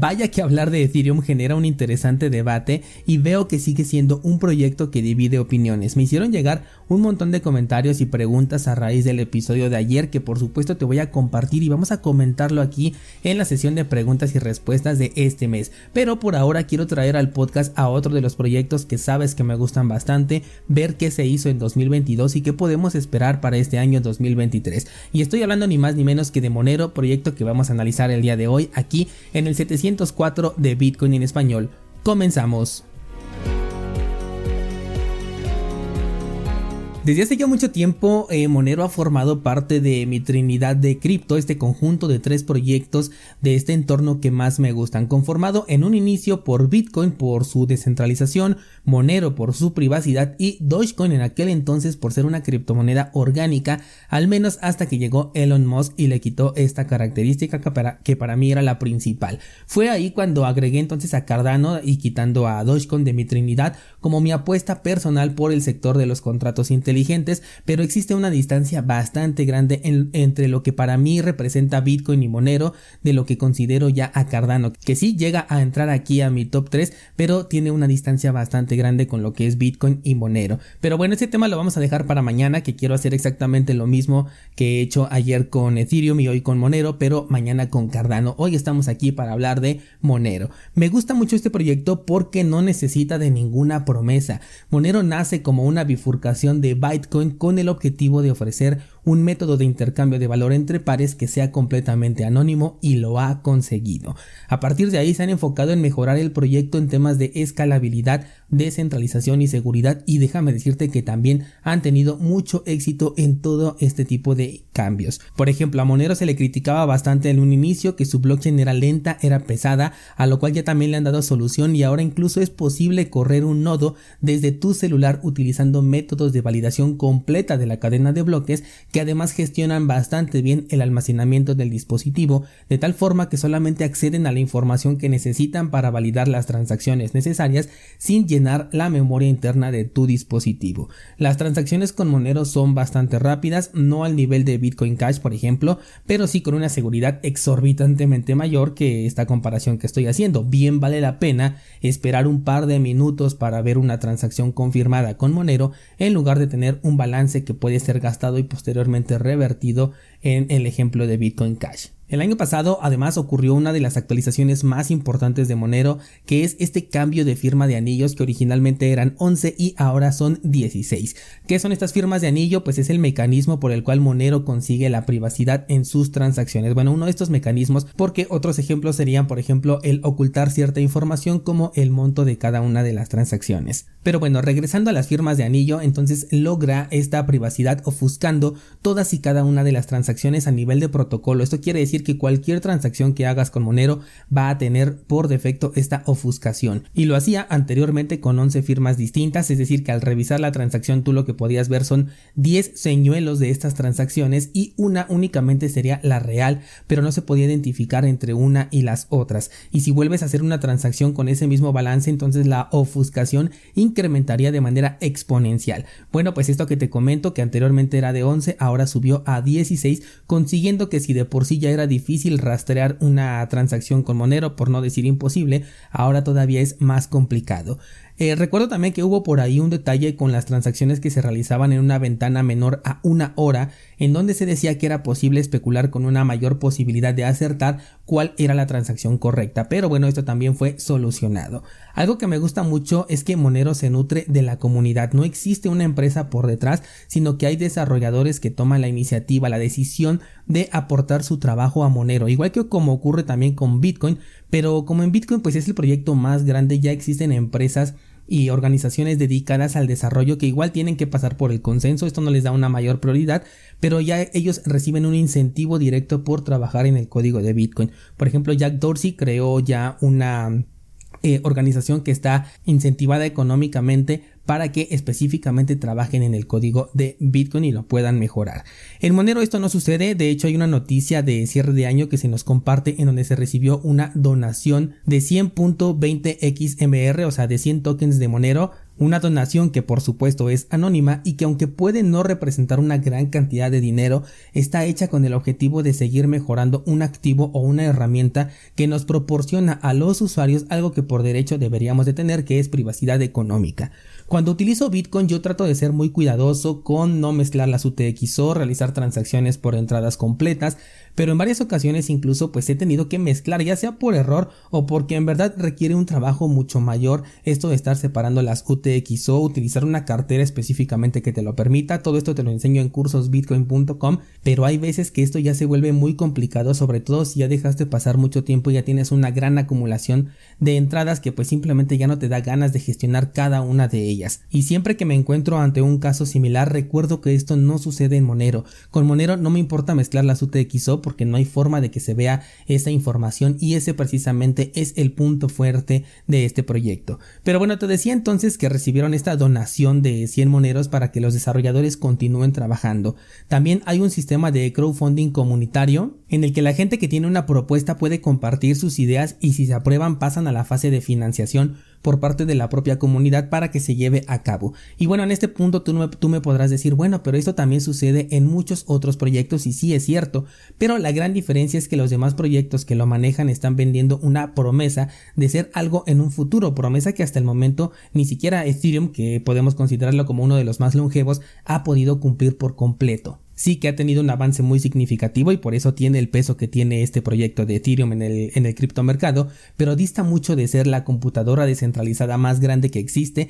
Vaya que hablar de Ethereum genera un interesante debate y veo que sigue siendo un proyecto que divide opiniones. Me hicieron llegar un montón de comentarios y preguntas a raíz del episodio de ayer que por supuesto te voy a compartir y vamos a comentarlo aquí en la sesión de preguntas y respuestas de este mes. Pero por ahora quiero traer al podcast a otro de los proyectos que sabes que me gustan bastante, ver qué se hizo en 2022 y qué podemos esperar para este año 2023. Y estoy hablando ni más ni menos que de Monero, proyecto que vamos a analizar el día de hoy aquí en el 704 de Bitcoin en español. Comenzamos. Desde hace ya mucho tiempo, eh, Monero ha formado parte de mi trinidad de cripto, este conjunto de tres proyectos de este entorno que más me gustan, conformado en un inicio por Bitcoin por su descentralización, Monero por su privacidad y Dogecoin en aquel entonces por ser una criptomoneda orgánica, al menos hasta que llegó Elon Musk y le quitó esta característica que para, que para mí era la principal. Fue ahí cuando agregué entonces a Cardano y quitando a Dogecoin de mi trinidad como mi apuesta personal por el sector de los contratos inteligentes pero existe una distancia bastante grande entre lo que para mí representa Bitcoin y Monero de lo que considero ya a Cardano, que sí llega a entrar aquí a mi top 3, pero tiene una distancia bastante grande con lo que es Bitcoin y Monero. Pero bueno, ese tema lo vamos a dejar para mañana, que quiero hacer exactamente lo mismo que he hecho ayer con Ethereum y hoy con Monero, pero mañana con Cardano. Hoy estamos aquí para hablar de Monero. Me gusta mucho este proyecto porque no necesita de ninguna promesa. Monero nace como una bifurcación de Bitcoin con el objetivo de ofrecer un método de intercambio de valor entre pares que sea completamente anónimo y lo ha conseguido. A partir de ahí se han enfocado en mejorar el proyecto en temas de escalabilidad, descentralización y seguridad y déjame decirte que también han tenido mucho éxito en todo este tipo de cambios. Por ejemplo, a Monero se le criticaba bastante en un inicio que su blockchain era lenta, era pesada, a lo cual ya también le han dado solución y ahora incluso es posible correr un nodo desde tu celular utilizando métodos de validación completa de la cadena de bloques que además gestionan bastante bien el almacenamiento del dispositivo, de tal forma que solamente acceden a la información que necesitan para validar las transacciones necesarias sin llenar la memoria interna de tu dispositivo. Las transacciones con Monero son bastante rápidas, no al nivel de Bitcoin Cash por ejemplo, pero sí con una seguridad exorbitantemente mayor que esta comparación que estoy haciendo. Bien vale la pena esperar un par de minutos para ver una transacción confirmada con Monero en lugar de tener un balance que puede ser gastado y posteriormente revertido en el ejemplo de Bitcoin Cash. El año pasado además ocurrió una de las actualizaciones más importantes de Monero, que es este cambio de firma de anillos que originalmente eran 11 y ahora son 16. ¿Qué son estas firmas de anillo? Pues es el mecanismo por el cual Monero consigue la privacidad en sus transacciones. Bueno, uno de estos mecanismos, porque otros ejemplos serían, por ejemplo, el ocultar cierta información como el monto de cada una de las transacciones. Pero bueno, regresando a las firmas de anillo, entonces logra esta privacidad ofuscando todas y cada una de las transacciones a nivel de protocolo. Esto quiere que cualquier transacción que hagas con Monero va a tener por defecto esta ofuscación. Y lo hacía anteriormente con 11 firmas distintas, es decir, que al revisar la transacción tú lo que podías ver son 10 señuelos de estas transacciones y una únicamente sería la real, pero no se podía identificar entre una y las otras. Y si vuelves a hacer una transacción con ese mismo balance, entonces la ofuscación incrementaría de manera exponencial. Bueno, pues esto que te comento que anteriormente era de 11, ahora subió a 16, consiguiendo que si de por sí ya era difícil rastrear una transacción con Monero, por no decir imposible, ahora todavía es más complicado. Eh, recuerdo también que hubo por ahí un detalle con las transacciones que se realizaban en una ventana menor a una hora, en donde se decía que era posible especular con una mayor posibilidad de acertar cuál era la transacción correcta, pero bueno, esto también fue solucionado. Algo que me gusta mucho es que Monero se nutre de la comunidad, no existe una empresa por detrás, sino que hay desarrolladores que toman la iniciativa, la decisión de aportar su trabajo a Monero, igual que como ocurre también con Bitcoin, pero como en Bitcoin pues es el proyecto más grande, ya existen empresas y organizaciones dedicadas al desarrollo que igual tienen que pasar por el consenso, esto no les da una mayor prioridad, pero ya ellos reciben un incentivo directo por trabajar en el código de Bitcoin. Por ejemplo, Jack Dorsey creó ya una eh, organización que está incentivada económicamente para que específicamente trabajen en el código de Bitcoin y lo puedan mejorar. En Monero esto no sucede, de hecho hay una noticia de cierre de año que se nos comparte en donde se recibió una donación de 100.20 XMR, o sea, de 100 tokens de Monero una donación que por supuesto es anónima y que aunque puede no representar una gran cantidad de dinero, está hecha con el objetivo de seguir mejorando un activo o una herramienta que nos proporciona a los usuarios algo que por derecho deberíamos de tener que es privacidad económica. Cuando utilizo Bitcoin yo trato de ser muy cuidadoso con no mezclar las UTXO, realizar transacciones por entradas completas, pero en varias ocasiones incluso pues he tenido que mezclar ya sea por error o porque en verdad requiere un trabajo mucho mayor esto de estar separando las UTXO, utilizar una cartera específicamente que te lo permita, todo esto te lo enseño en cursosbitcoin.com, pero hay veces que esto ya se vuelve muy complicado, sobre todo si ya dejaste pasar mucho tiempo y ya tienes una gran acumulación de entradas que pues simplemente ya no te da ganas de gestionar cada una de ellas. Y siempre que me encuentro ante un caso similar, recuerdo que esto no sucede en Monero. Con Monero no me importa mezclar las UTXO porque no hay forma de que se vea esa información y ese precisamente es el punto fuerte de este proyecto. Pero bueno, te decía entonces que recibieron esta donación de 100 moneros para que los desarrolladores continúen trabajando. También hay un sistema de crowdfunding comunitario en el que la gente que tiene una propuesta puede compartir sus ideas y si se aprueban pasan a la fase de financiación por parte de la propia comunidad para que se lleve a cabo. Y bueno, en este punto tú, tú me podrás decir, bueno, pero esto también sucede en muchos otros proyectos y sí es cierto, pero la gran diferencia es que los demás proyectos que lo manejan están vendiendo una promesa de ser algo en un futuro, promesa que hasta el momento ni siquiera Ethereum, que podemos considerarlo como uno de los más longevos, ha podido cumplir por completo. Sí que ha tenido un avance muy significativo y por eso tiene el peso que tiene este proyecto de Ethereum en el, en el criptomercado, pero dista mucho de ser la computadora descentralizada más grande que existe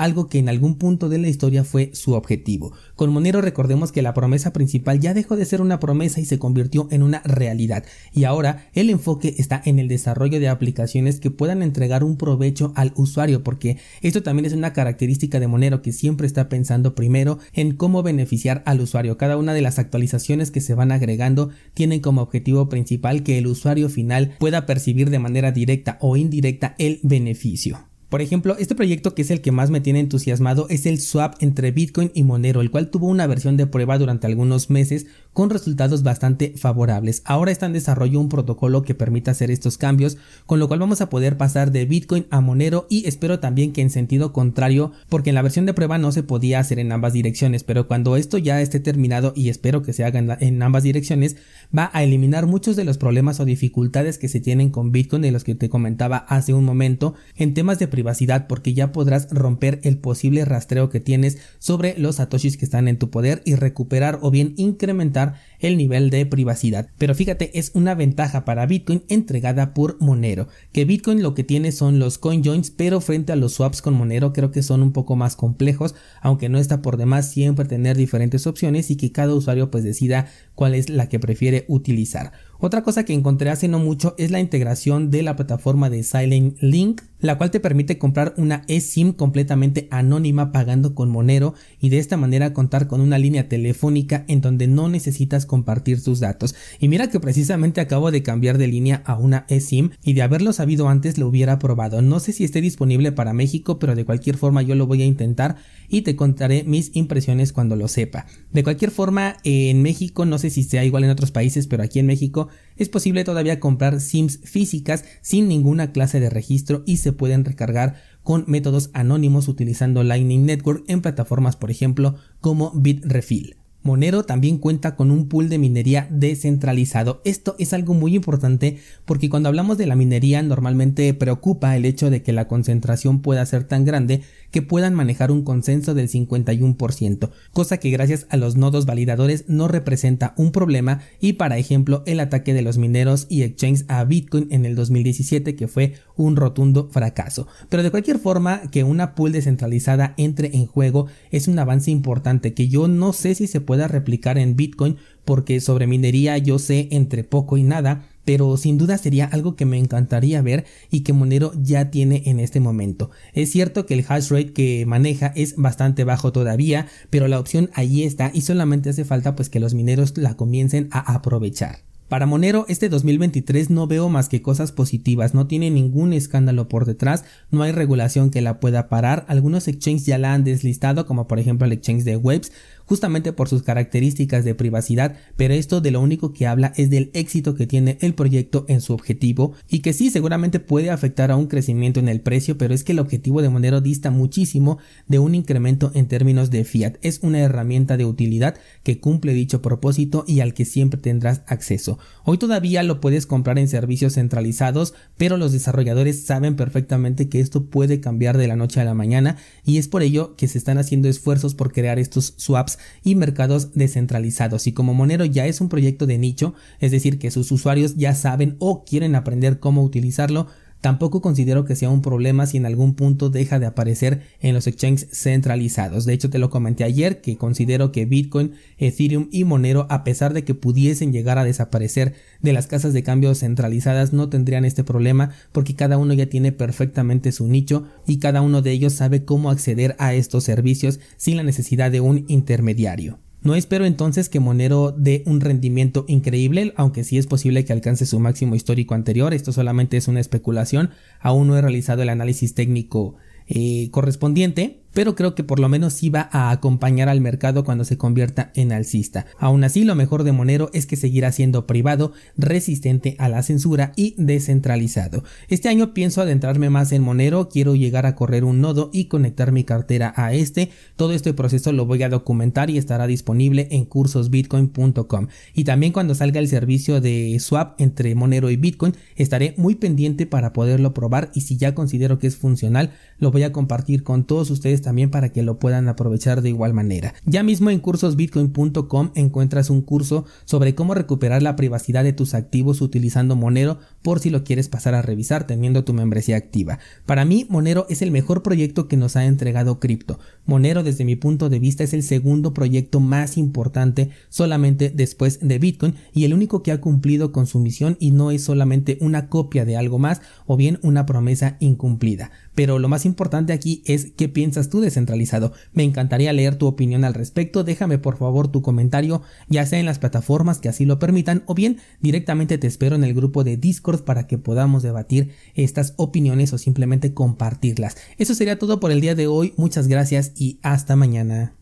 algo que en algún punto de la historia fue su objetivo. Con Monero recordemos que la promesa principal ya dejó de ser una promesa y se convirtió en una realidad, y ahora el enfoque está en el desarrollo de aplicaciones que puedan entregar un provecho al usuario, porque esto también es una característica de Monero que siempre está pensando primero en cómo beneficiar al usuario. Cada una de las actualizaciones que se van agregando tienen como objetivo principal que el usuario final pueda percibir de manera directa o indirecta el beneficio. Por ejemplo, este proyecto que es el que más me tiene entusiasmado es el swap entre Bitcoin y Monero, el cual tuvo una versión de prueba durante algunos meses con resultados bastante favorables. Ahora está en desarrollo un protocolo que permita hacer estos cambios, con lo cual vamos a poder pasar de Bitcoin a Monero y espero también que en sentido contrario, porque en la versión de prueba no se podía hacer en ambas direcciones, pero cuando esto ya esté terminado y espero que se haga en ambas direcciones, va a eliminar muchos de los problemas o dificultades que se tienen con Bitcoin de los que te comentaba hace un momento en temas de privacidad porque ya podrás romper el posible rastreo que tienes sobre los satoshis que están en tu poder y recuperar o bien incrementar comentar el nivel de privacidad. Pero fíjate, es una ventaja para Bitcoin entregada por Monero, que Bitcoin lo que tiene son los coin joins, pero frente a los swaps con Monero creo que son un poco más complejos, aunque no está por demás siempre tener diferentes opciones y que cada usuario pues decida cuál es la que prefiere utilizar. Otra cosa que encontré hace no mucho es la integración de la plataforma de Silent Link, la cual te permite comprar una eSIM completamente anónima pagando con Monero y de esta manera contar con una línea telefónica en donde no necesitas compartir tus datos. Y mira que precisamente acabo de cambiar de línea a una eSIM y de haberlo sabido antes lo hubiera probado. No sé si esté disponible para México, pero de cualquier forma yo lo voy a intentar y te contaré mis impresiones cuando lo sepa. De cualquier forma, en México, no sé si sea igual en otros países, pero aquí en México es posible todavía comprar SIMs físicas sin ninguna clase de registro y se pueden recargar con métodos anónimos utilizando Lightning Network en plataformas por ejemplo como Bitrefill. Monero también cuenta con un pool de minería descentralizado. Esto es algo muy importante porque cuando hablamos de la minería normalmente preocupa el hecho de que la concentración pueda ser tan grande que puedan manejar un consenso del 51%, cosa que gracias a los nodos validadores no representa un problema y para ejemplo el ataque de los mineros y exchanges a Bitcoin en el 2017 que fue un rotundo fracaso. Pero de cualquier forma que una pool descentralizada entre en juego es un avance importante que yo no sé si se pueda replicar en Bitcoin porque sobre minería yo sé entre poco y nada, pero sin duda sería algo que me encantaría ver y que Monero ya tiene en este momento. Es cierto que el hash rate que maneja es bastante bajo todavía, pero la opción ahí está y solamente hace falta pues que los mineros la comiencen a aprovechar. Para Monero, este 2023 no veo más que cosas positivas, no tiene ningún escándalo por detrás, no hay regulación que la pueda parar, algunos exchanges ya la han deslistado, como por ejemplo el exchange de Webs, justamente por sus características de privacidad, pero esto de lo único que habla es del éxito que tiene el proyecto en su objetivo y que sí seguramente puede afectar a un crecimiento en el precio, pero es que el objetivo de Monero dista muchísimo de un incremento en términos de fiat. Es una herramienta de utilidad que cumple dicho propósito y al que siempre tendrás acceso. Hoy todavía lo puedes comprar en servicios centralizados, pero los desarrolladores saben perfectamente que esto puede cambiar de la noche a la mañana y es por ello que se están haciendo esfuerzos por crear estos swaps y mercados descentralizados. Y como Monero ya es un proyecto de nicho, es decir, que sus usuarios ya saben o quieren aprender cómo utilizarlo, Tampoco considero que sea un problema si en algún punto deja de aparecer en los exchanges centralizados. De hecho, te lo comenté ayer que considero que Bitcoin, Ethereum y Monero, a pesar de que pudiesen llegar a desaparecer de las casas de cambio centralizadas, no tendrían este problema porque cada uno ya tiene perfectamente su nicho y cada uno de ellos sabe cómo acceder a estos servicios sin la necesidad de un intermediario. No espero entonces que Monero dé un rendimiento increíble, aunque sí es posible que alcance su máximo histórico anterior, esto solamente es una especulación, aún no he realizado el análisis técnico eh, correspondiente, pero creo que por lo menos va a acompañar al mercado cuando se convierta en alcista. Aún así, lo mejor de Monero es que seguirá siendo privado, resistente a la censura y descentralizado. Este año pienso adentrarme más en Monero, quiero llegar a correr un nodo y conectar mi cartera a este. Todo este proceso lo voy a documentar y estará disponible en cursosbitcoin.com. Y también cuando salga el servicio de swap entre Monero y Bitcoin, estaré muy pendiente para poderlo probar y si ya considero que es funcional, lo voy a compartir con todos también para que lo puedan aprovechar de igual manera. Ya mismo en cursosbitcoin.com encuentras un curso sobre cómo recuperar la privacidad de tus activos utilizando Monero por si lo quieres pasar a revisar teniendo tu membresía activa. Para mí, Monero es el mejor proyecto que nos ha entregado cripto. Monero desde mi punto de vista es el segundo proyecto más importante solamente después de Bitcoin y el único que ha cumplido con su misión y no es solamente una copia de algo más o bien una promesa incumplida. Pero lo más importante aquí es qué piensas tú descentralizado. Me encantaría leer tu opinión al respecto. Déjame por favor tu comentario, ya sea en las plataformas que así lo permitan o bien directamente te espero en el grupo de Discord para que podamos debatir estas opiniones o simplemente compartirlas. Eso sería todo por el día de hoy. Muchas gracias y hasta mañana.